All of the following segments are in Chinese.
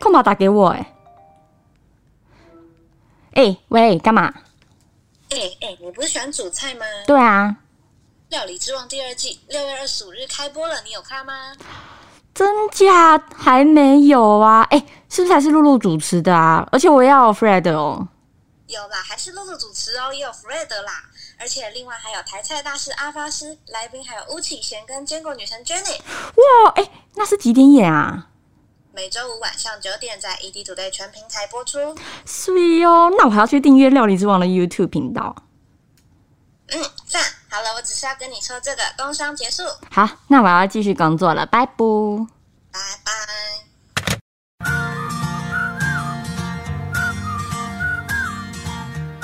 空跑打给我哎、哎、喂，干嘛？哎哎，你不是喜欢煮菜吗？《对啊，料理之王》第二季六月二十五日开播了，你有看吗？真假还没有啊？哎、是不是还是露露主持的啊？而且我也要有 Fred 哦。有啦，还是露露主持哦，也有 Fred 啦，而且另外还有台菜大师阿发师，来宾还有巫启贤跟坚果女神 Jenny。哇，哎、那是几点演啊？每周五晚上九点在 ED Today 全平台播出。是哦，那我还要去订阅料理之王的 YouTube 频道。嗯，赞。好了，我只是要跟你说这个，工商结束，好，那我要继续工作了，拜拜。拜拜。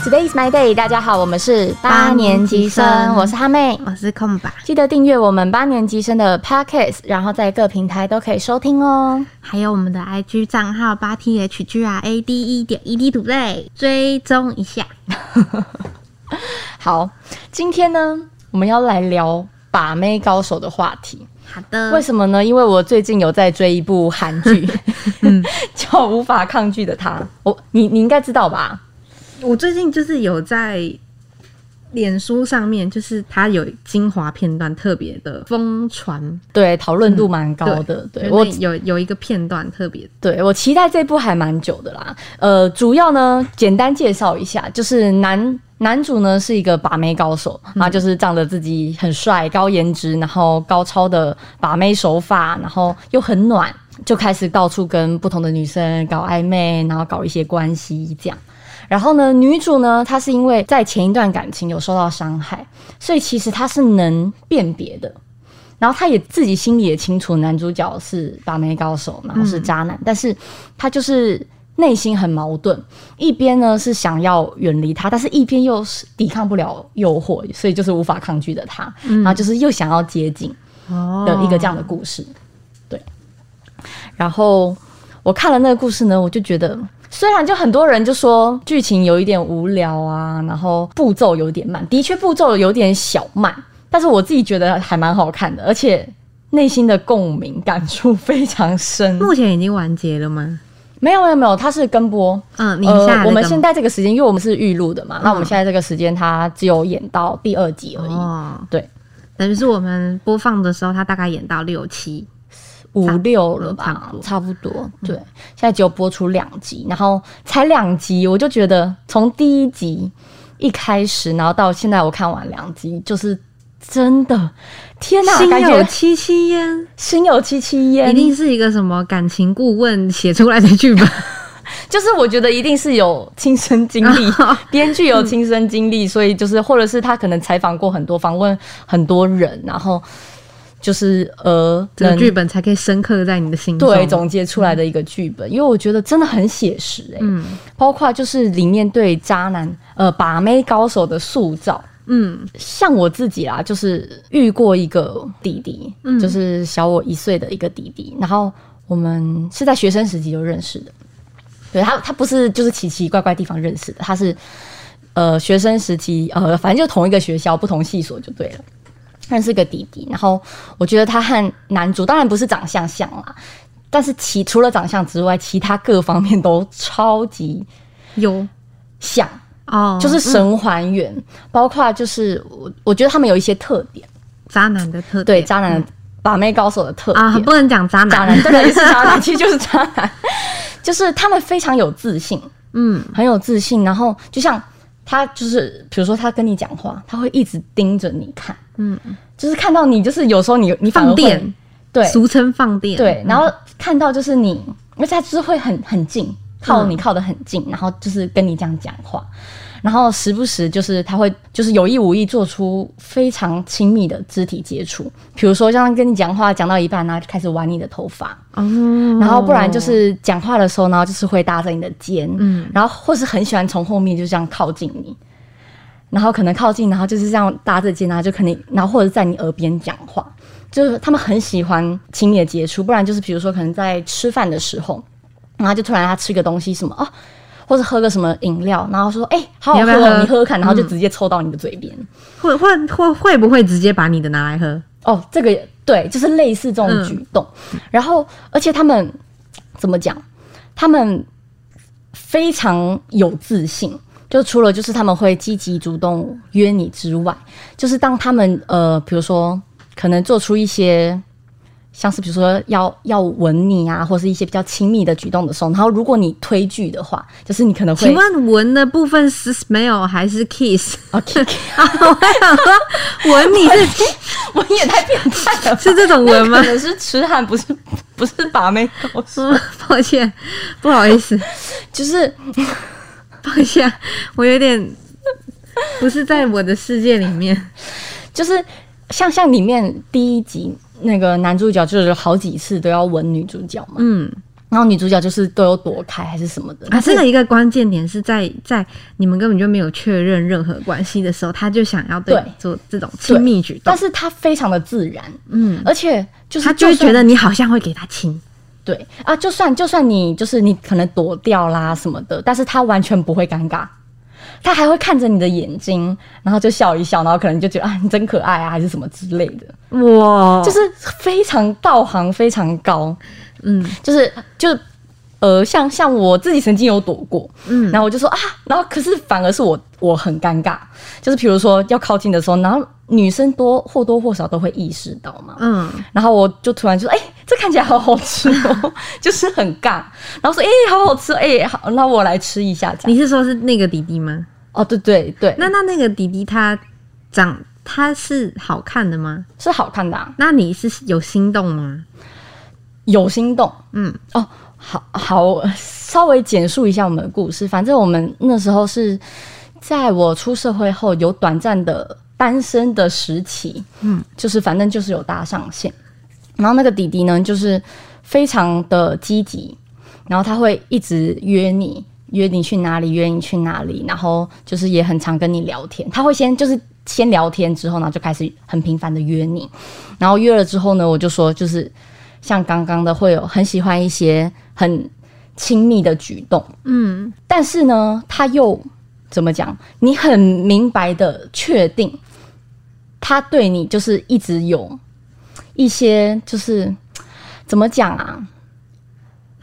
Today is my day，大家好，我们是八年级生我是哈妹。我是空吧，记得订阅我们八年级生的 Podcast，然后在各平台都可以收听哦。还有我们的 IG 账号八 T H G R A D E 点 E D 土类，追踪一下。好，今天呢，我们要来聊把妹高手的话题。好的，为什么呢？因为我最近有在追一部韩剧，叫《无法抗拒的他》。我你你应该知道吧？我最近就是有在脸书上面，就是它有精华片段特别的疯传，对，讨论度蛮高的。对就我有有一个片段特别对我期待这部还蛮久的啦。呃，主要呢，简单介绍一下，就是男男主呢是一个把妹高手，然后就是仗着自己很帅、高颜值，然后高超的把妹手法，然后又很暖，就开始到处跟不同的女生搞暧昧，然后搞一些关系这样。然后呢，女主呢，她是因为在前一段感情有受到伤害，所以其实她是能辨别的。然后她也自己心里也清楚，男主角是把妹高手，然后是渣男，但是她就是内心很矛盾，一边呢是想要远离他，但是一边又是抵抗不了诱惑，所以就是无法抗拒的他，然后就是又想要接近哦的一个这样的故事。对，然后我看了那个故事呢，我就觉得。虽然就很多人就说剧情有一点无聊啊，然后步骤有点慢，的确步骤有点小慢，但是我自己觉得还蛮好看的，而且内心的共鸣感触非常深。目前已经完结了吗？没有没有没有，它是跟播，嗯，你下呃我们现在这个时间，因为我们是预录的嘛，那我们现在这个时间它只有演到第二集而已，哦，对，等于是我们播放的时候，它大概演到六七，五六了吧差不，多。对，现在只有播出两集，然后才两集，我就觉得从第一集一开始，然后到现在我看完两集，就是真的，天哪，心有戚戚焉，心有戚戚焉，一定是一个什么感情顾问写出来的剧本。就是我觉得一定是有亲身经历，编剧有亲身经历，所以就是或者是他可能采访过很多、访问很多人，然后就是呃，能这个剧本才可以深刻的在你的心中。对总结出来的一个剧本，因为我觉得真的很写实哎、嗯包括就是里面对渣男呃把妹高手的塑造。嗯像我自己啦，就是遇过一个弟弟，嗯就是小我一岁的一个弟弟，然后我们是在学生时期就认识的。对他，他不是就是奇奇怪怪地方认识的，他是呃学生时期呃反正就同一个学校不同系所就对了。认识个弟弟，然后我觉得他和男主当然不是长相像啦，但是其除了长相之外，其他各方面都超级有。像。哦，就是神还原，包括就是我我觉得他们有一些特点，渣男的特点。对渣男把妹高手的特点，啊，不能讲渣男，渣男对也是渣男，其实就是渣男，就是他们非常有自信，嗯。很有自信，然后就像他就是比如说他跟你讲话，他会一直盯着你看，嗯，就是看到你就是有时候你你放电，对。俗称放电，对，然后看到就是你，而且他就是会很很近，靠你靠得很近，然后就是跟你这样讲话，然后时不时就是他会就是有意无意做出非常亲密的肢体接触，比如说像跟你讲话讲到一半，然后就开始玩你的头发，哦，然后不然就是讲话的时候，然后就是会搭着你的肩，嗯。然后或是很喜欢从后面就这样靠近你。然后可能靠近，然后就是这样搭着肩，然后就肯定，然后或者在你耳边讲话，就是他们很喜欢亲密的接触，不然就是比如说可能在吃饭的时候，然后就突然他吃个东西什么哦，或者喝个什么饮料，然后说哎、好好喝哦，你要不要喝你喝喝看，然后就直接凑到你的嘴边。会会会会不会直接把你的拿来喝？哦，这个对，就是类似这种举动。然后，而且他们怎么讲？他们非常有自信。就除了就是他们会积极主动约你之外，就是当他们呃，比如说可能做出一些像是比如说要要吻你啊，或是一些比较亲密的举动的时候，然后如果你推拒的话，就是你可能会请问吻的部分是 smell 还是 kiss？OK，啊，我想说吻你是 我也太变态了，是这种吻吗可？能是痴汉，不是不是把妹高手，嗯，抱歉，不好意思，就是 抱歉，我有点不是在我的世界里面。就是像像里面第一集那个男主角就是有好几次都要吻女主角嘛，嗯，然后女主角就是都有躲开还是什么的，啊，这个一个关键点是在在你们根本就没有确认任何关系的时候，他就想要对对。你做这种亲密举动。但，是他非常的自然，嗯，而且就是他就会觉得你好像会给他亲，对。啊，就算就算你就是你可能躲掉啦什么的，但是他完全不会尴尬，他还会看着你的眼睛，然后就笑一笑，然后可能就觉得啊你真可爱啊，还是什么之类的，哇，就是非常道行非常高，嗯。就是就呃像像我自己曾经有躲过，嗯。然后我就说啊，然后可是反而是我我很尴尬，就是比如说要靠近的时候，然后女生多或多或少都会意识到嘛，嗯，然后我就突然就说：“哎、这看起来好好吃哦，就是很尬。”然后说：“哎、好好吃，哎、好，那我来吃一下。”这样。你是说是那个弟弟吗？哦，对对对，那那那个弟弟他长他是好看的吗？是好看的、啊，那你是有心动吗？有心动嗯哦。好好，稍微简述一下我们的故事。反正我们那时候是在我出社会后有短暂的单身的时期，嗯，就是反正就是有搭上线。然后那个弟弟呢，就是非常的积极，然后他会一直约你，约你去哪里，约你去哪里，然后就是也很常跟你聊天。他会先就是先聊天之后，呢就开始很频繁的约你，然后约了之后呢，我就说就是像刚刚的会有很喜欢一些很亲密的举动，嗯，但是呢，他又怎么讲？你很明白的确定，他对你就是一直有一些就是怎么讲啊？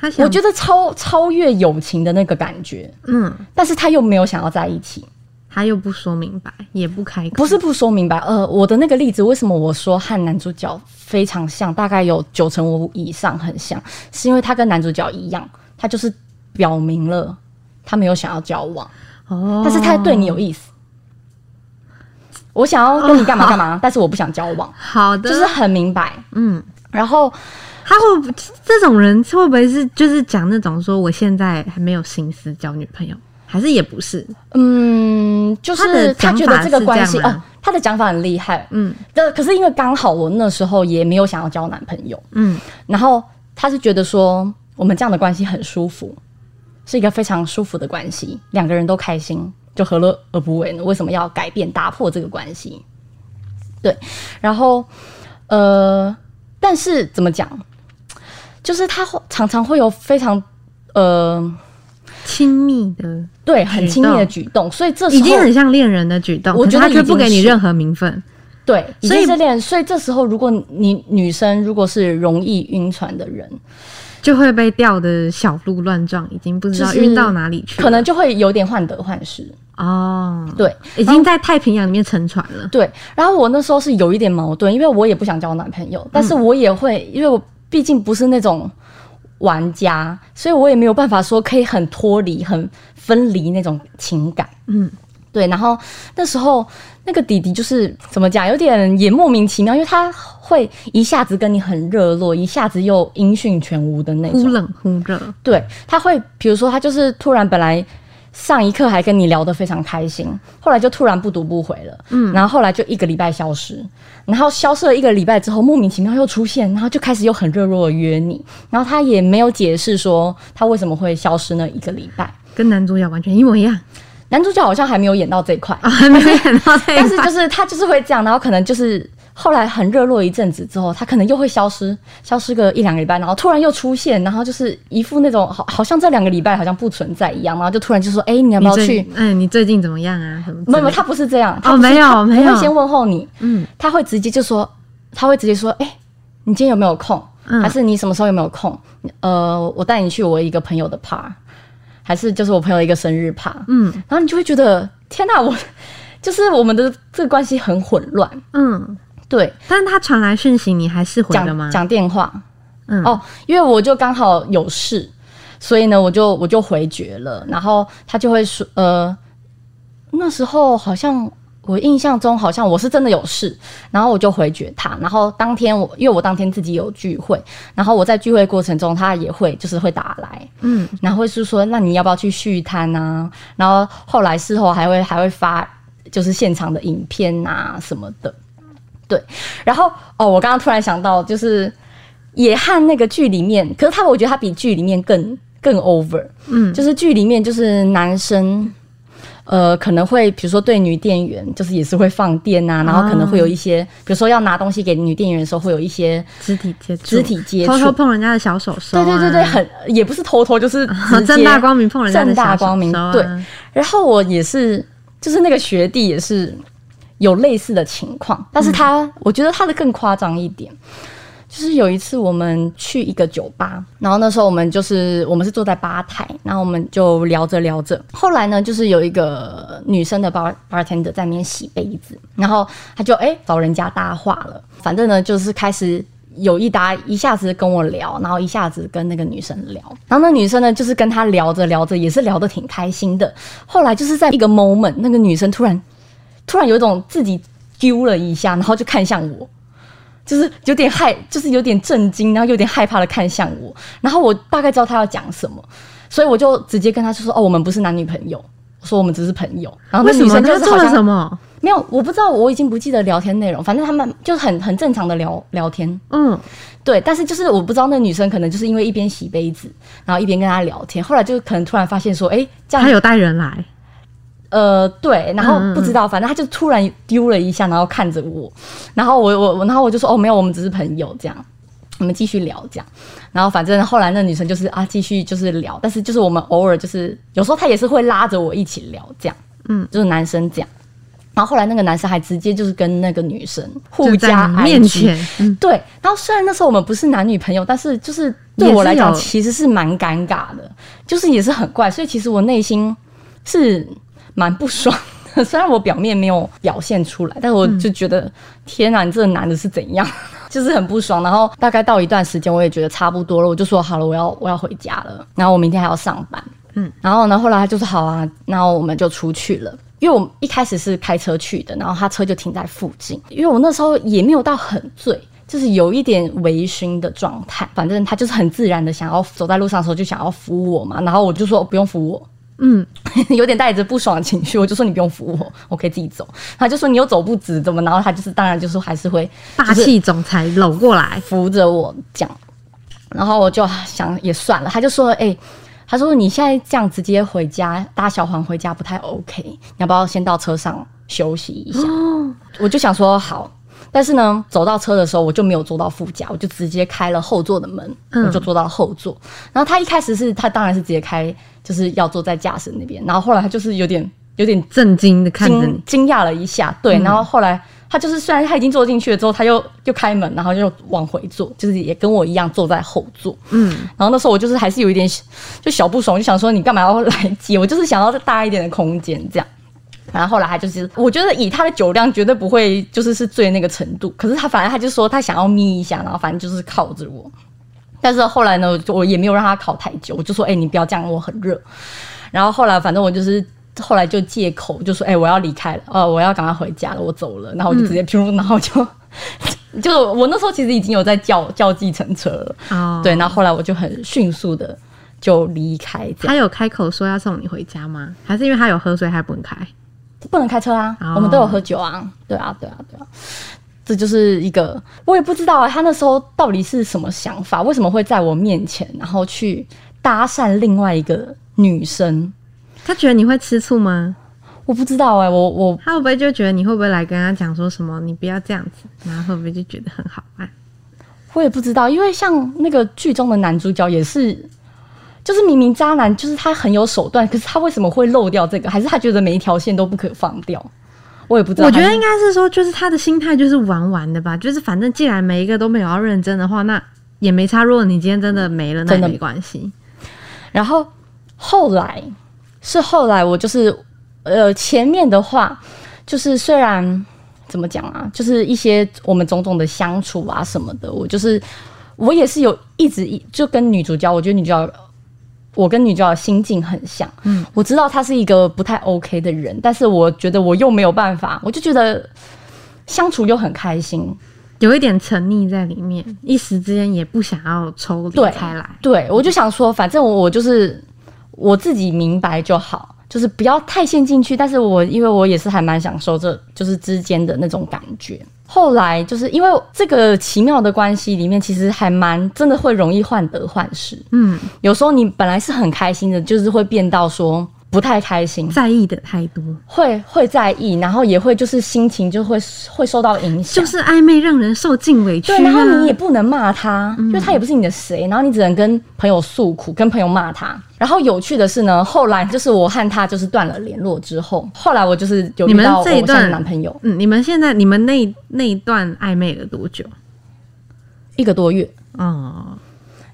他想我觉得超超越友情的那个感觉，嗯，但是他又没有想要在一起，他又不说明白，也不开口，不是不说明白。呃，我的那个例子，为什么我说和男主角非常像，大概有九成五以上很像，是因为他跟男主角一样，他就是表明了他没有想要交往。哦，但是他对你有意思。我想要跟你干嘛干嘛，但是我不想交往，好的，就是很明白。嗯。然后他会不这种人会不会是就是讲那种说我现在还没有心思交女朋友，还是也不是？嗯，就他的是他觉得这个关系哦，他的讲法很厉害。嗯这可是因为刚好我那时候也没有想要交男朋友，嗯然后他是觉得说我们这样的关系很舒服，是一个非常舒服的关系，两个人都开心，就何乐而不为呢？为什么要改变打破这个关系？对，然后呃，但是怎么讲，就是他会常常会有非常呃亲密的，对很亲密的举动，所以这时候已经很像恋人的举动，我觉得他却不给你任何名分。对，已所以经是恋人，所以这时候如果你女生如果是容易晕船的人，就会被吊的小鹿乱撞，已经不知道晕到哪里去，可能就会有点患得患失。哦，对，已经在太平洋里面沉船了。对，然后我那时候是有一点矛盾，因为我也不想交男朋友，但是我也会，因为我毕竟不是那种玩家，所以我也没有办法说可以很脱离、很分离那种情感。嗯，对。然后那时候那个弟弟就是怎么讲，有点也莫名其妙，因为他会一下子跟你很热络，一下子又音讯全无的那种。忽冷忽热，对，他会比如说他就是突然本来上一课还跟你聊得非常开心，后来就突然不读不回了，嗯，然后后来就一个礼拜消失，然后消失了一个礼拜之后，莫名其妙又出现，然后就开始又很热络的约你，然后他也没有解释说他为什么会消失那一个礼拜。跟男主角完全一模一样。男主角好像还没有演到这一块，啊，还没演到这一 但是就。是他就是会这样，然后可能就是后来很热络一阵子之后，他可能又会消失，消失个一两个礼拜，然后突然又出现，然后就是一副那种好好像这两个礼拜好像不存在一样，然后就突然就说：“哎、你要不要去最？”哎，你最近怎么样啊？没有，没有他不是这样，他不是没有没有他先问候你，嗯，他会直接就说，他会直接说：“哎、你今天有没有空？嗯还是你什么时候有没有空？呃，我带你去我一个朋友的 par，还是就是我朋友一个生日 par，嗯然后你就会觉得天哪，我 就是我们的这个关系很混乱。嗯，对，但是他传来讯息，你还是回了吗讲？讲电话，嗯哦，因为我就刚好有事，所以呢，我就我就回绝了。然后他就会说，呃，那时候好像我印象中好像我是真的有事，然后我就回绝他。然后当天我因为我当天自己有聚会，然后我在聚会过程中，他也会就是会打来，嗯，然后会是说，那你要不要去续摊啊？然后后来事后还会还会发就是现场的影片啊什么的，对。然后哦，我刚刚突然想到，就是也和那个剧里面，可是他我觉得他比剧里面更更 over，嗯就是剧里面就是男生。呃，可能会比如说对女店员，就是也是会放电啊，然后可能会有一些，比如说要拿东西给女店员的时候，会有一些肢体接触，肢体接触，偷偷碰人家的小手手、啊，对对对对，很也不是偷偷，就是 正大光明碰人家的正大光明对。然后我也是，就是那个学弟也是有类似的情况，但是他、嗯我觉得他的更夸张一点。就是有一次我们去一个酒吧，然后那时候我们就是我们是坐在吧台，然后我们就聊着聊着，后来呢就是有一个女生的 bar bartender 在那边洗杯子，然后他就哎、找人家搭话了，反正呢就是开始有一搭一下子跟我聊，然后一下子跟那个女生聊，然后那女生呢就是跟他聊着聊着也是聊得挺开心的，后来就是在一个 moment，那个女生突然突然有一种自己丢了一下，然后就看向我。就是有点害，就是有点震惊，然后有点害怕的看向我，然后我大概知道他要讲什么，所以我就直接跟他就说：“哦，我们不是男女朋友，我说我们只是朋友。”然后那女生就是好像什么？没有，我不知道，我已经不记得聊天内容，反正他们就是很很正常的聊聊天，嗯，对，但是就是我不知道那女生可能就是因为一边洗杯子，然后一边跟他聊天，后来就可能突然发现说，哎，这样。他有带人来，呃，对，然后不知道，反正他就突然丢了一下，然后看着我，然后我我我，然后我就说哦，没有，我们只是朋友这样，我们继续聊这样，然后反正后来那女生就是啊，继续就是聊，但是就是我们偶尔就是有时候她也是会拉着我一起聊这样，嗯，就是男生这样，然后后来那个男生还直接就是跟那个女生互加你面前，嗯，对，然后虽然那时候我们不是男女朋友，但是就是对我来讲其实是蛮尴尬的，就是也是很怪，所以其实我内心是蛮不爽的。虽然我表面没有表现出来，但是我就觉得、天哪，你这个男的是怎样？就是很不爽。然后大概到一段时间，我也觉得差不多了，我就说好了，我要我要回家了。然后我明天还要上班，嗯，然后呢，后来他就说好啊，然后我们就出去了。因为我一开始是开车去的，然后他车就停在附近。因为我那时候也没有到很醉，就是有一点微醺的状态。反正他就是很自然的想要走在路上的时候就想要扶我嘛，然后我就说不用扶我，嗯，有点带着不爽的情绪，我就说你不用扶我，我可以自己走。他就说你又走不直，怎么？然后他就是当然就是还是会霸气总裁搂过来，扶着我讲，然后我就想也算了，他就说，哎、他说你现在这样直接回家搭小黄回家不太 OK，你要不要先到车上休息一下？哦，我就想说好，但是呢，走到车的时候我就没有坐到副驾，我就直接开了后座的门，嗯我就坐到了后座。然后他一开始是他当然是直接开，就是要坐在驾驶那边，然后后来他就是有点有点震惊的看着惊你，惊讶了一下，对，然后后来他就是虽然他已经坐进去了之后，他又又开门，然后又往回坐，就是也跟我一样坐在后座。嗯，然后那时候我就是还是有一点就小不爽，就想说你干嘛要来接我？就是想要再大一点的空间这样。然后后来他就是，我觉得以他的酒量绝对不会就是是醉那个程度，可是他反正他就说他想要眯一下，然后反正就是靠着我。但是后来呢，我也没有让他烤太久，我就说，哎、你不要这样，我很热。然后后来反正我就是后来就借口就说，哎、我要离开了，呃，我要赶快回家了，我走了。然后我就直接噗，然后就 就我那时候其实已经有在叫叫计程车了，哦，对，然后后来我就很迅速的就离开，他有开口说要送你回家吗？还是因为他有喝，所以他不能开？不能开车啊，哦我们都有喝酒啊，对啊，对啊，对啊。这就是一个，我也不知道啊，他那时候到底是什么想法，为什么会在我面前，然后去搭讪另外一个女生？他觉得你会吃醋吗？我不知道哎、我我他会不会就觉得你会不会来跟他讲说什么？你不要这样子，然后会不会就觉得很好玩？我也不知道，因为像那个剧中的男主角也是，就是明明渣男，就是他很有手段，可是他为什么会漏掉这个？还是他觉得每一条线都不可放掉？我也不知道。我觉得应该是说，就是他的心态就是玩玩的吧，就是反正既然每一个都没有要认真的话，那也没差。如果你今天真的没了，那也没关系。然后后来是后来我就是呃前面的话就是虽然怎么讲啊，就是一些我们种种的相处啊什么的，我就是我也是有一直一就跟女主角，我觉得女主角。我跟女主角心境很像，嗯，我知道她是一个不太 OK 的人，但是我觉得我又没有办法，我就觉得相处又很开心，有一点沉溺在里面，一时之间也不想要抽离开来。对，我就想说，反正我我就是我自己明白就好，就是不要太陷进去。但是我因为我也是还蛮享受这就是之间的那种感觉。后来就是因为这个奇妙的关系里面，其实还蛮真的会容易患得患失。嗯，有时候你本来是很开心的，就是会变到说不太开心，在意的太多，会会在意，然后也会就是心情就会会受到影响，就是暧昧让人受尽委屈、啊。对，然后你也不能骂他，因为他也不是你的谁，然后你只能跟朋友诉苦，跟朋友骂他。然后有趣的是呢，后来就是我和他就是断了联络之后，后来我就是有你们遇到我这一段现在的男朋友。嗯，你们现在你们那那一段暧昧了多久？一个多月，哦，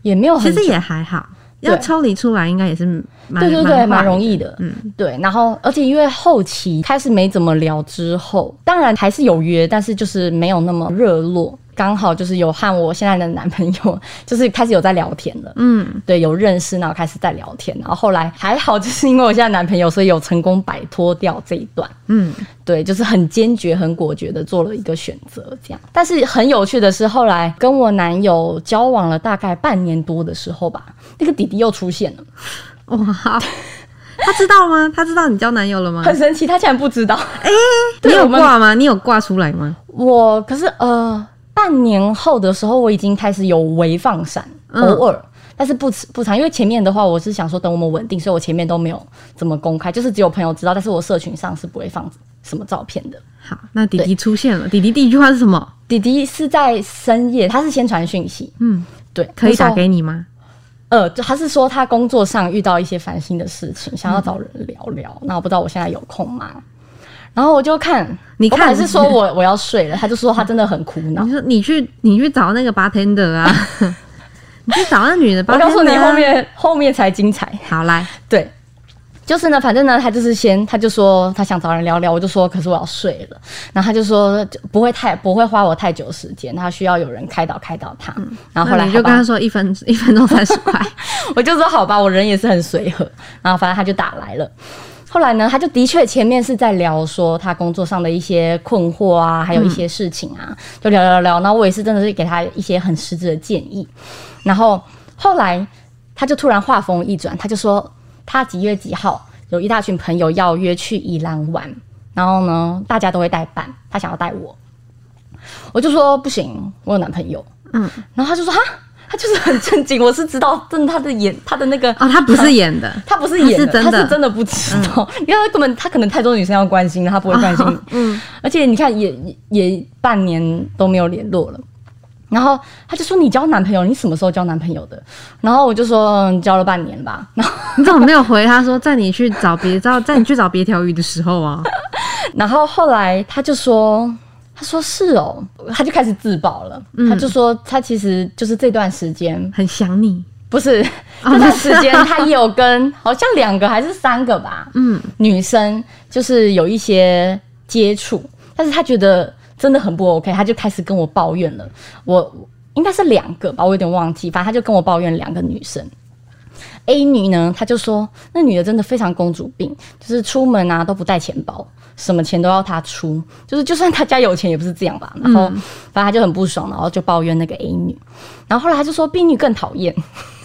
也没有很，其实也还好，对要抽离出来应该也是蛮对对对，蛮容。易的。嗯，对，然后而且因为后期开始没怎么聊之后，当然还是有约，但是就是没有那么热络。刚好就是有和我现在的男朋友，就是开始有在聊天了。嗯，对，有认识，然后开始在聊天，然后后来还好，就是因为我现在男朋友，所以有成功摆脱掉这一段。嗯，对，就是很坚决、很果决的做了一个选择，这样。但是很有趣的是，后来跟我男友交往了大概半年多的时候吧，那个弟弟又出现了，哇，他知道吗？他知道你交男友了吗？很神奇，他竟然不知道。你有挂吗？你有挂出来吗？我可是呃，半年后的时候，我已经开始有微放闪，嗯偶尔。但是不不长，因为前面的话，我是想说等我们稳定，所以我前面都没有怎么公开，就是只有朋友知道，但是我社群上是不会放什么照片的。好，那弟弟出现了。弟弟第一句话是什么？弟弟是在深夜，他是先传讯息，嗯，对，可以打给你吗？呃，就他是说他工作上遇到一些烦心的事情，想要找人聊聊。那我不知道我现在有空吗？然后我就看，你看我本来是说我我要睡了，他就说他真的很苦恼你。说你去你去找那个 bartender 啊，你去找那女的 bartender 我啊。告诉你，后面后面才精彩。好来，对，就是呢，反正呢，他就是先，他就说他想找人聊聊，我就说可是我要睡了，然后他就说就不会太不会花我太久时间，他需要有人开导开导他，然后后来你就跟他说一分一分钟三十块。我就说好吧，我人也是很随和，然后反正他就打来了。后来呢，他就的确前面是在聊说他工作上的一些困惑啊，还有一些事情啊，就聊聊聊。然后我也是真的是给他一些很实质的建议。然后后来他就突然话锋一转，他就说他几月几号有一大群朋友要约去宜兰玩，然后呢大家都会带伴，他想要带我，我就说不行，我有男朋友。嗯，然后他就说哈。他就是很震惊，我是知道，真的他的演，他的那个哦，他不是演的，他不是演的，他是真的不知道，因为他根本他可能太多女生要关心了，他不会关心。嗯，而且你看也，也也半年都没有联络了。然后他就说：“你交男朋友？你什么时候交男朋友的？”然后我就说：“嗯交了半年吧。”然后，你怎么没有回他说，在你去找别找在你去找别条鱼的时候啊？然后后来他就说：“他说是哦。”他就开始自爆了。他就说他其实就是这段时间很想你，不是 哦这段时间，他也有跟好像两个还是三个吧，嗯，女生就是有一些接触，但是他觉得真的很不 OK，他就开始跟我抱怨了。我应该是两个吧，我有点忘记，反正他就跟我抱怨两个女生。A 女呢，她就说那女的真的非常公主病，就是出门啊都不带钱包，什么钱都要他出，就是就算他家有钱也不是这样吧。然后反正他就很不爽，然后就抱怨那个 A 女。然后后来他就说 B 女更讨厌，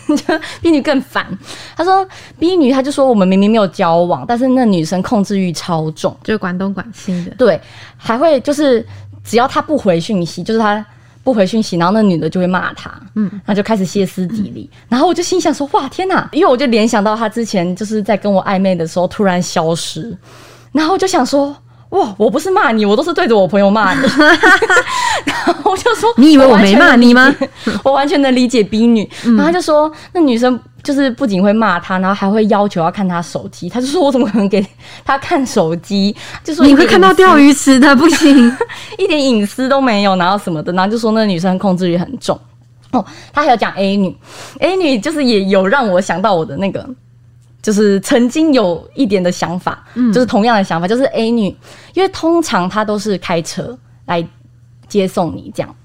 就 B 女更烦。她说 B 女，她就说我们明明没有交往，但是那女生控制欲超重，就是管东管西的。对，还会就是只要她不回讯息，就是她不回讯息，然后那女的就会骂她，嗯，然后就开始歇斯底里。然后我就心想说，哇，天哪！因为我就联想到她之前就是在跟我暧昧的时候突然消失，然后我就想说。哇！我不是骂你，我都是对着我朋友骂你。然后我就说，你以为我没骂你吗？我完全 能理解 B 女。然后他就说，那女生就是不仅会骂他，然后还会要求要看他手机。他就说我怎么可能给 他看手机？就说你会看到钓鱼池的，不行。一点隐私都没有，然后什么的，然后就说那女生控制欲很重。哦，他还有讲 A 女，A 女就是也有让我想到我的那个，就是曾经有一点的想法，就是同样的想法，就是 A 女，因为通常她都是开车来接送你这样。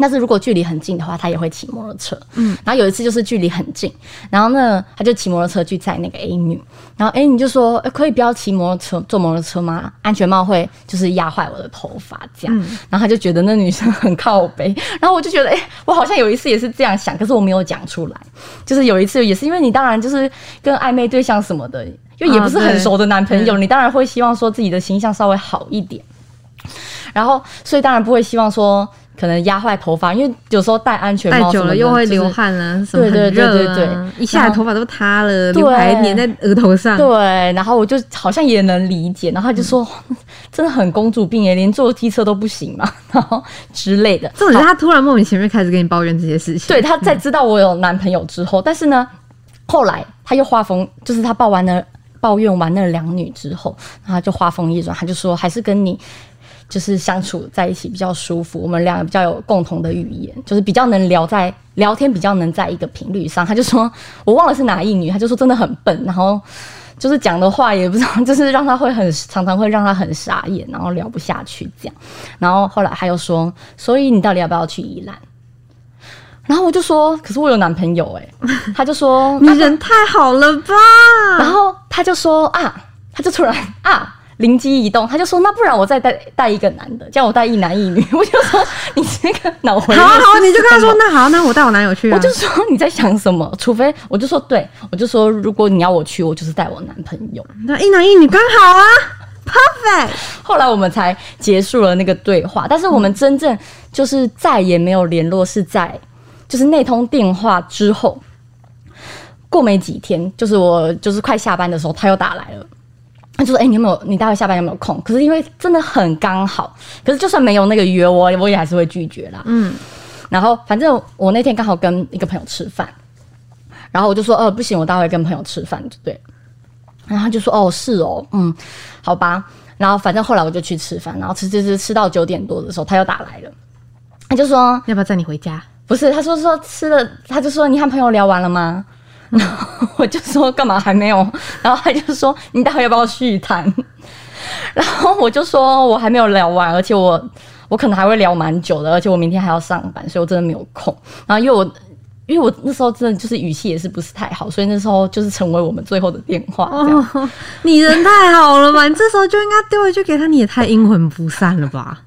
但是如果距离很近的话，他也会骑摩托车。嗯，然后有一次就是距离很近，然后呢，他就骑摩托车去载那个 A 女，然后 A 女就说：“呃可以不要骑摩托车，坐摩托车吗？安全帽会就是压坏我的头发这样。然后他就觉得那女生很靠背，然后我就觉得，哎、我好像有一次也是这样想，可是我没有讲出来。就是有一次也是因为你当然就是跟暧昧对象什么的，因为也不是很熟的男朋友，对你当然会希望说自己的形象稍微好一点。然后，所以当然不会希望说可能压坏头发，因为有时候戴安全戴久帽什么的就是了又会流汗啊，什么对对对对对一下头发都塌了，对刘海粘在额头上。对，然后我就好像也能理解，然后他就说、真的很公主病耶，连坐机车都不行嘛，然后之类的。重点是他突然莫名其妙开始跟你抱怨这些事情。对，他在知道我有男朋友之后，但是呢，后来他又话锋，就是他抱完了抱怨完那两女之后，然就话锋一转，他就说还是跟你。就是相处在一起比较舒服，我们两个比较有共同的语言，就是比较能聊在聊天，比较能在一个频率上。他就说我忘了是哪一女，他就说真的很笨，然后就是讲的话也不知道，就是让他会很常常会让他很傻眼，然后聊不下去这样。然后后来他又说，所以你到底要不要去宜兰？然后我就说，可是我有男朋友哎、他就说，你人太好了吧？然后他就说啊，他就突然啊。灵机一动，他就说：“那不然我再带带一个男的，叫我带一男一女。”我就说：“你这个脑回路好啊好啊，你就跟他说那好，那我带我男友去啊。我就说你在想什么？除非我就说对，我就说如果你要我去，我就是带我男朋友。那一男一女刚好啊，perfect。后来我们才结束了那个对话，但是我们真正就是再也没有联络，是在就是那通电话之后，过没几天，就是我就是快下班的时候，他又打来了。他就说：“哎、你有没有？你待会下班有没有空？可是因为真的很刚好，可是就算没有那个约，我我也还是会拒绝啦。嗯，然后反正我那天刚好跟一个朋友吃饭，然后我就说：呃，不行，我待会跟朋友吃饭，对。然后他就说：哦，是哦，嗯，好吧。然后反正后来我就去吃饭，然后吃吃吃吃到九点多的时候，他又打来了，他就说：要不要载你回家？不是，他说说吃了，他就说你和朋友聊完了吗？然 后我就说干嘛还没有？然后他就说你待会要不要续谈？然后我就说我还没有聊完，而且我我可能还会聊蛮久的，而且我明天还要上班，所以我真的没有空。然后因为我因为我那时候真的就是语气也是不是太好，所以那时候就是成为我们最后的电话。哦，你人太好了吧？你这时候就应该丢回去给他，你也太阴魂不散了吧？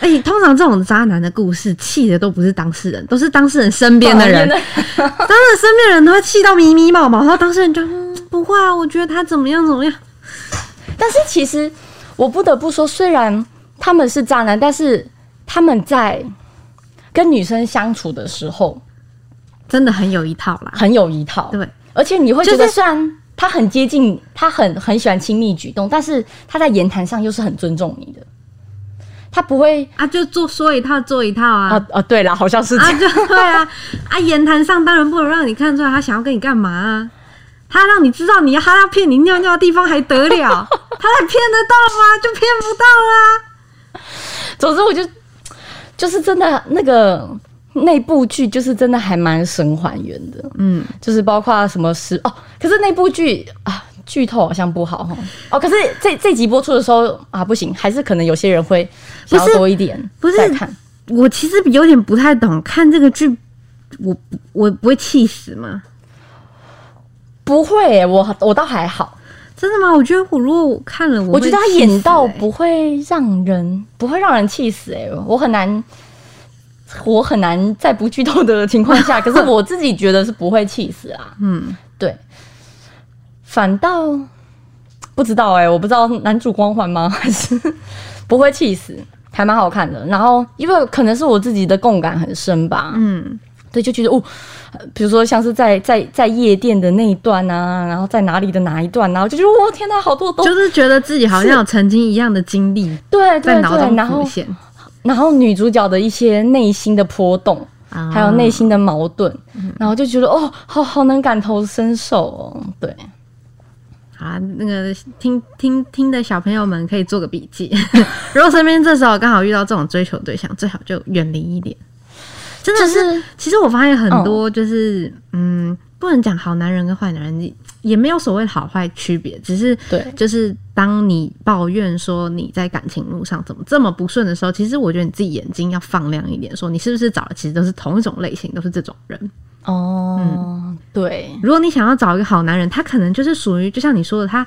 哎、通常这种渣男的故事，气的都不是当事人，都是当事人身边的人。当然，身边人都会气到迷迷冒冒，然后当事人就嗯不会啊，我觉得他怎么样怎么样。但是其实我不得不说，虽然他们是渣男，但是他们在跟女生相处的时候真的很有一套啦。很有一套。对，而且你会觉就是得虽然他很接近，他很很喜欢亲密举动，但是他在言谈上又是很尊重你的。他不会啊，就做说一套做一套啊。啊啊，对了，好像是这啊，样。就对啊，啊，言谈上当然不能让你看出来他想要跟你干嘛啊。他让你知道你要他要骗你尿尿的地方还得了？他还骗得到吗？就骗不到啦、总之，我就就是真的那个那部剧，就是真的还蛮神还原的。嗯，就是包括什么事哦，可是那部剧啊，剧透好像不好哈。哦，可是这这集播出的时候啊，不行，还是可能有些人会想要多一点不是再看。我其实有点不太懂，看这个剧，我我不会气死吗？不会耶、我我倒还好，真的吗？我觉得我如果我看了，我我觉得他演到欸不会让人不会让人气死哎、我很难。我很难在不剧透的情况下，可是我自己觉得是不会气死啊。嗯，对，反倒不知道哎、我不知道男主光环吗？还是不会气死，还蛮好看的。然后因为可能是我自己的共感很深吧，嗯，对，就觉得哦，呃比如说像是在在在夜店的那一段啊，然后在哪里的哪一段，然后就觉得哇天哪，好多都就是觉得自己好像有曾经一样的经历对对对，然后然后女主角的一些内心的波动。啊还有内心的矛盾，然后就觉得哦，好好能感同身受哦，对，好啊，那个听听听的小朋友们可以做个笔记。如果身边这时候刚好遇到这种追求对象，最好就远离一点。真的，就是是其实我发现很多就是，嗯，不能讲好男人跟坏男人，你也没有所谓好坏区别，只是对就是当你抱怨说你在感情路上怎么这么不顺的时候，其实我觉得你自己眼睛要放亮一点，说你是不是找的其实都是同一种类型，都是这种人。哦，嗯对，如果你想要找一个好男人，他可能就是属于就像你说的，他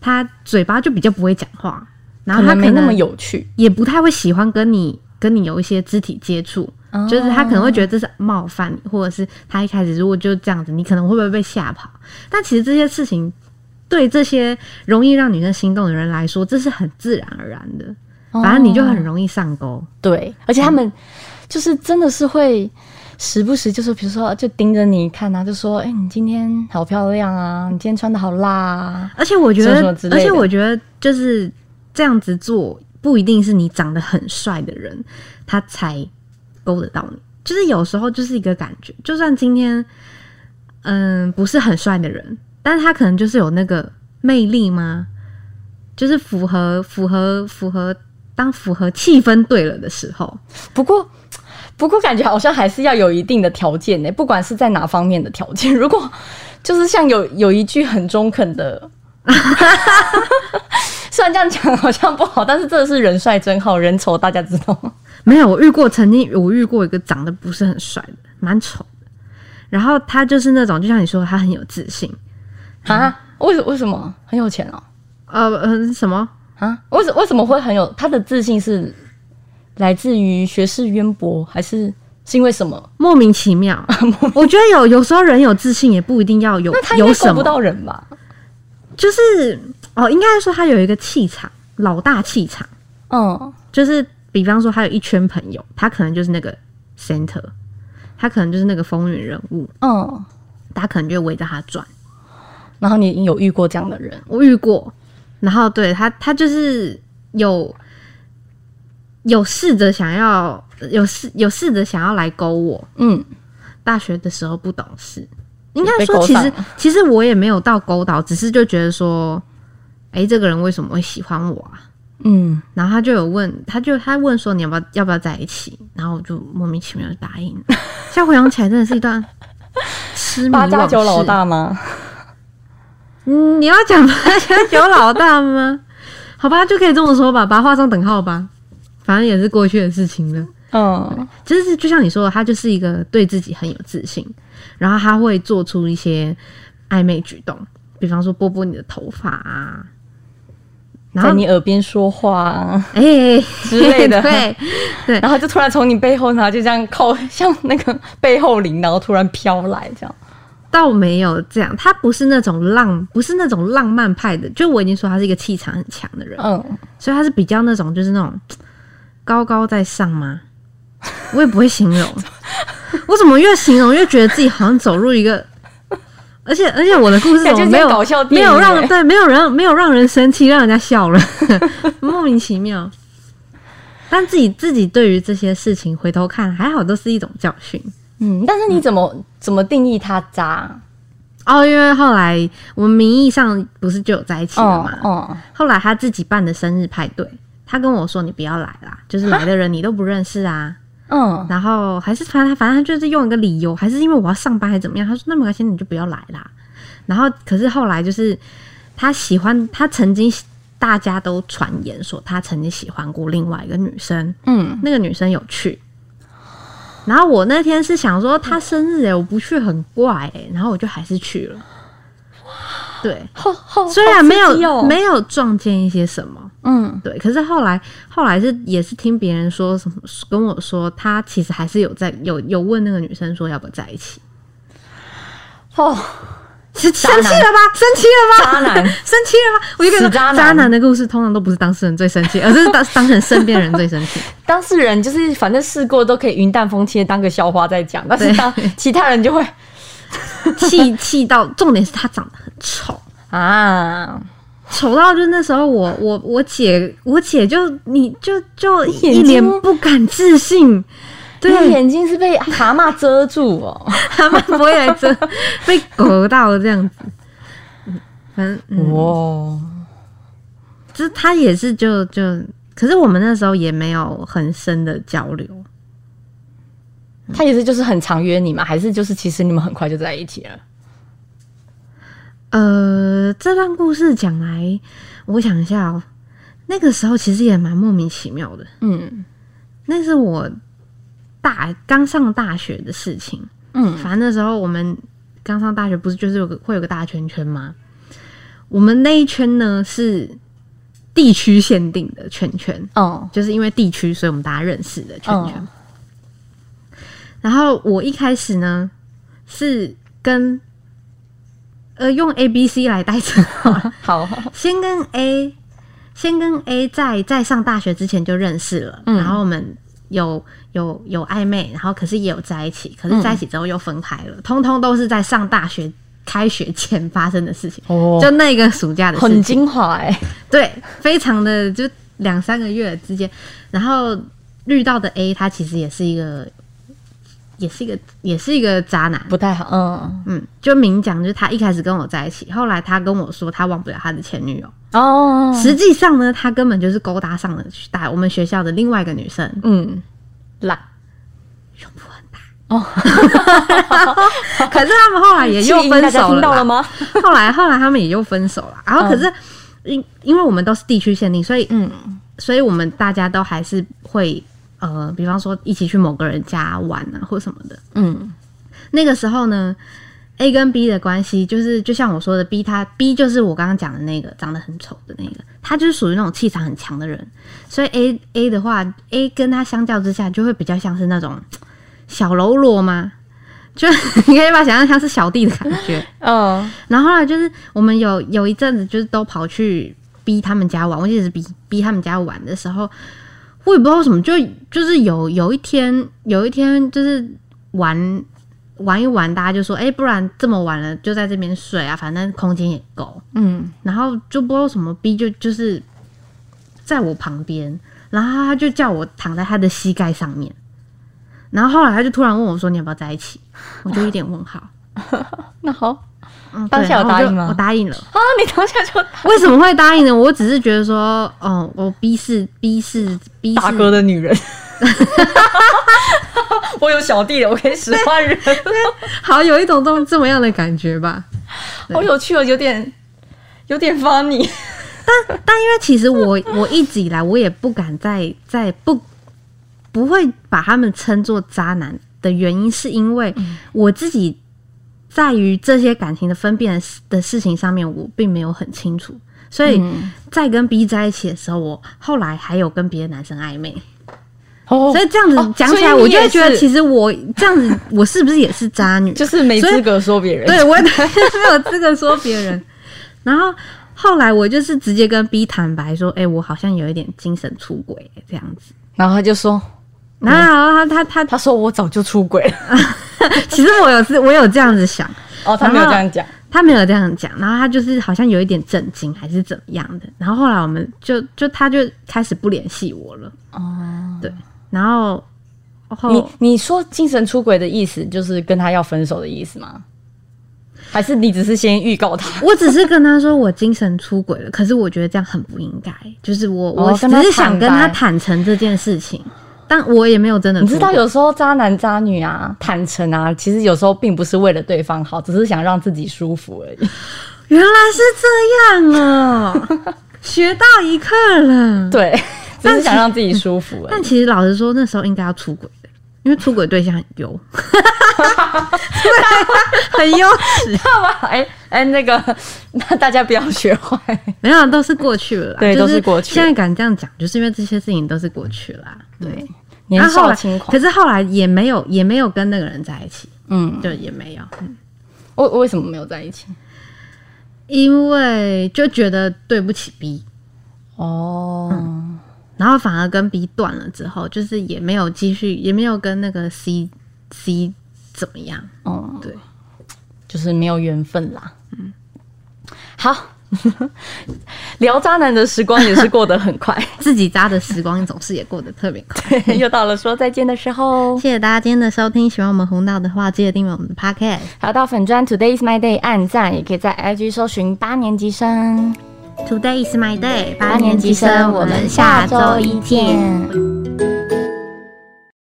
他嘴巴就比较不会讲话，然后他没那么有趣，也不太会喜欢跟你跟你有一些肢体接触。就是他可能会觉得这是冒犯你，或者是他一开始如果就这样子，你可能会不会被吓跑？但其实这些事情对这些容易让女生心动的人来说，这是很自然而然的，反正你就很容易上钩。对，而且他们就是真的是会时不时就是比如说就盯着你看啊，就说哎、你今天好漂亮啊，你今天穿的好辣啊，而且我觉得而且我觉得就是这样子做，不一定是你长得很帅的人，他才勾得到你。就是有时候就是一个感觉，就算今天嗯不是很帅的人，但是他可能就是有那个魅力吗？就是符合符合符合当符合气氛对了的时候，不过。不过感觉好像还是要有一定的条件呢，不管是在哪方面的条件。如果就是像有有一句很中肯的 虽然这样讲好像不好，但是这是人帅真好人丑大家知道吗？没有，我遇过，曾经我遇过一个长得不是很帅的，蛮丑的。然后他就是那种，就像你说，他很有自信。啊？为什为什么很有钱哦？呃呃，什么？啊？为什为什么会很有他的自信是来自于学识渊博，还是是因为什么？莫名其妙。我觉得有有时候人有自信也不一定要有那他应有什么，不到人吧？就是哦，应该说他有一个气场，老大气场。嗯，就是比方说他有一圈朋友，他可能就是那个 center，他可能就是那个风云人物，嗯，大家可能就围着他转。然后你有遇过这样的人？我遇过，然后对他，他就是有有试着想要有试有试着想要来勾我。嗯，大学的时候不懂事，应该说其实其实我也没有到勾到，只是就觉得说，哎、这个人为什么会喜欢我啊？嗯，然后他就有问，他就他问说你要不要要不要在一起，然后我就莫名其妙就答应了。现在回想起来，真的是一段痴迷八加往事。九老大吗？嗯，你要讲八加九老大吗？好吧，就可以这么说吧，把它画上等号吧。反正也是过去的事情了。嗯，就是就像你说的，他就是一个对自己很有自信，然后他会做出一些暧昧举动，比方说拨拨你的头发啊，然后在你耳边说话、啊、哎、之类的，对对，然后就突然从你背后，然后就这样靠像那个背后灵，然后突然飘来这样。倒没有这样，他不是那种浪，不是那种浪漫派的。就我已经说他是一个气场很强的人，嗯，所以他是比较那种就是那种高高在上吗？我也不会形容，我怎么越形容越觉得自己好像走入一个，而且而且我的故事没有没搞笑没有让欸对没有人没有让人生气，让人家 笑了，莫名其妙。但自己自己对于这些事情回头看，还好都是一种教训。嗯，但是你怎么、怎么定义他渣？哦，因为后来我们名义上不是就有在一起了哦嘛，哦，后来他自己办的生日派对，他跟我说：“你不要来啦，就是来的人你都不认识啊。”嗯，然后还是反正反正他就是用一个理由，还是因为我要上班还是怎么样？他说：“那没关系，你就不要来啦。”然后可是后来就是他喜欢，他曾经大家都传言说他曾经喜欢过另外一个女生，嗯，那个女生有去。然后我那天是想说他生日哎，我不去很怪哎，然后我就还是去了。对，好好，虽然没有、没有撞见一些什么，嗯，对，可是后来后来是也是听别人说什么跟我说，他其实还是有在有有问那个女生说要不要在一起，哦，生渣男生气了吧？生气了吧？渣男。生气了吧？我就跟你说，渣男。渣男的故事通常都不是当事人最生气，而是当当成身边人最生气。当事人就是反正试过都可以云淡风轻地当个笑话在讲，但是当其他人就会 气气到，重点是他长得很丑，啊，丑到就那时候我我我姐我姐就你就就一脸不敢置信，你对，眼睛是被蛤蟆遮住哦。蛤蟆不会来遮被狗到这样子。嗯反正嗯，哇，就是他也是就就，可是我们那时候也没有很深的交流。他也是就是很常约你吗？还是就是其实你们很快就在一起了？呃，这段故事讲来，我想一下哦，那个时候其实也蛮莫名其妙的。嗯那是我大刚上大学的事情。嗯反正那时候我们刚上大学，不是就是有个会有个大圈圈吗？我们那一圈呢是地区限定的圈圈，哦就是因为地区，所以我们大家认识的圈圈。嗯然后我一开始呢是跟呃用 A B C 来代称 好。了，好先跟 A 先跟 A 在在上大学之前就认识了，嗯。然后我们有有有暧昧，然后可是也有在一起，可是在一起之后又分开了，通通都是在上大学开学前发生的事情，哦。就那个暑假的事情。很情。精华哎、对，非常的就两三个月之间，然后遇到的 A 他其实也是一个，也是一个也是一个渣男，不太好。嗯。嗯，就明讲就是他一开始跟我在一起，后来他跟我说他忘不了他的前女友，哦，实际上呢，他根本就是勾搭上了大我们学校的另外一个女生，嗯。懒胸部很大，哦，可是他们后来也又分手了，听到了吗？后来后来他们也又分手了，然后可是因因为我们都是地区限定，所以嗯。所以我们大家都还是会呃，比方说一起去某个人家玩啊，或什么的。嗯那个时候呢，A 跟 B 的关系就是，就像我说的，B 他 B 就是我刚刚讲的那个长得很丑的那个，他就是属于那种气场很强的人，所以 A A 的话，A 跟他相较之下，就会比较像是那种小喽啰吗？就你可以把想象像是小弟的感觉。嗯 然后后来就是我们有有一阵子就是都跑去 B 他们家玩，我记得是 B B 他们家玩的时候，我也不知道为什么，就就是有有一天有一天就是玩玩一玩，大家就说，哎、不然这么晚了就在这边睡啊，反正空间也够。嗯然后就不知道为什么逼就就是在我旁边，然后他就叫我躺在他的膝盖上面，然后后来他就突然问我说：“你要不要在一起？”我就一点问号。那好嗯，当下有答应吗我答应了。啊，你当下就为什么会答应呢？我只是觉得说，哦，我 B 是 B 是 B 是大哥的女人。我有小弟了，我可以使唤人，好有一种这么这么样的感觉吧。好有趣哦，有点有点 funny。但但因为其实我我一直以来我也不敢再再不不会把他们称作渣男的原因，是因为我自己在于这些感情的分辨的事情上面，我并没有很清楚。所以嗯在跟 B 在一起的时候，我后来还有跟别的男生暧昧，哦所以这样子哦讲起来，我就会觉得其实我这样子，我是不是也是渣女？就是没资格说别人。对我也 没有资格说别人。然后后来我就是直接跟 B 坦白说，哎、我好像有一点精神出轨这样子。然后他就说，然后他他他他说我早就出轨了。其实我有是，我有这样子想，哦，他没有这样讲。他没有这样讲，然后他就是好像有一点震惊还是怎么样的。然后后来我们就就他就开始不联系我了。哦，对，然后后你你说精神出轨的意思就是跟他要分手的意思吗？还是你只是先预告他？我只是跟他说我精神出轨了，可是我觉得这样很不应该。就是我我只是想跟他坦诚这件事情，但我也没有真的你知道有时候渣男渣女啊，坦诚啊，其实有时候并不是为了对方好，只是想让自己舒服而已。原来是这样哦，学到一课了。对，只是想让自己舒服而但已。其实老实说，那时候应该要出轨的，因为出轨对象很优，对很优质。干嘛？哎哎，那个，那大家不要学坏。没有，都是过去了啦。对就都是过去现在敢这样讲，就是因为这些事情都是过去了啦。对，年然后后来少轻狂。可。是后来也没有，也没有跟那个人在一起，嗯，就也没有，嗯。为为什么没有在一起？因为就觉得对不起 B，哦，然后反而跟 B 断了之后，就是也没有继续，也没有跟那个 C C 怎么样。哦，对，就是没有缘分啦。嗯，好，聊渣男的时光也是过得很快，自己渣的时光总是也过得特别快。又到了说再见的时候。谢谢大家今天的收听，喜欢我们红道的话，记得订阅我们的 Podcast。还有到粉砖 Today is my day 按赞，也可以在 IG 搜寻八年级生。Today is my day，八年级生，我们下周一见。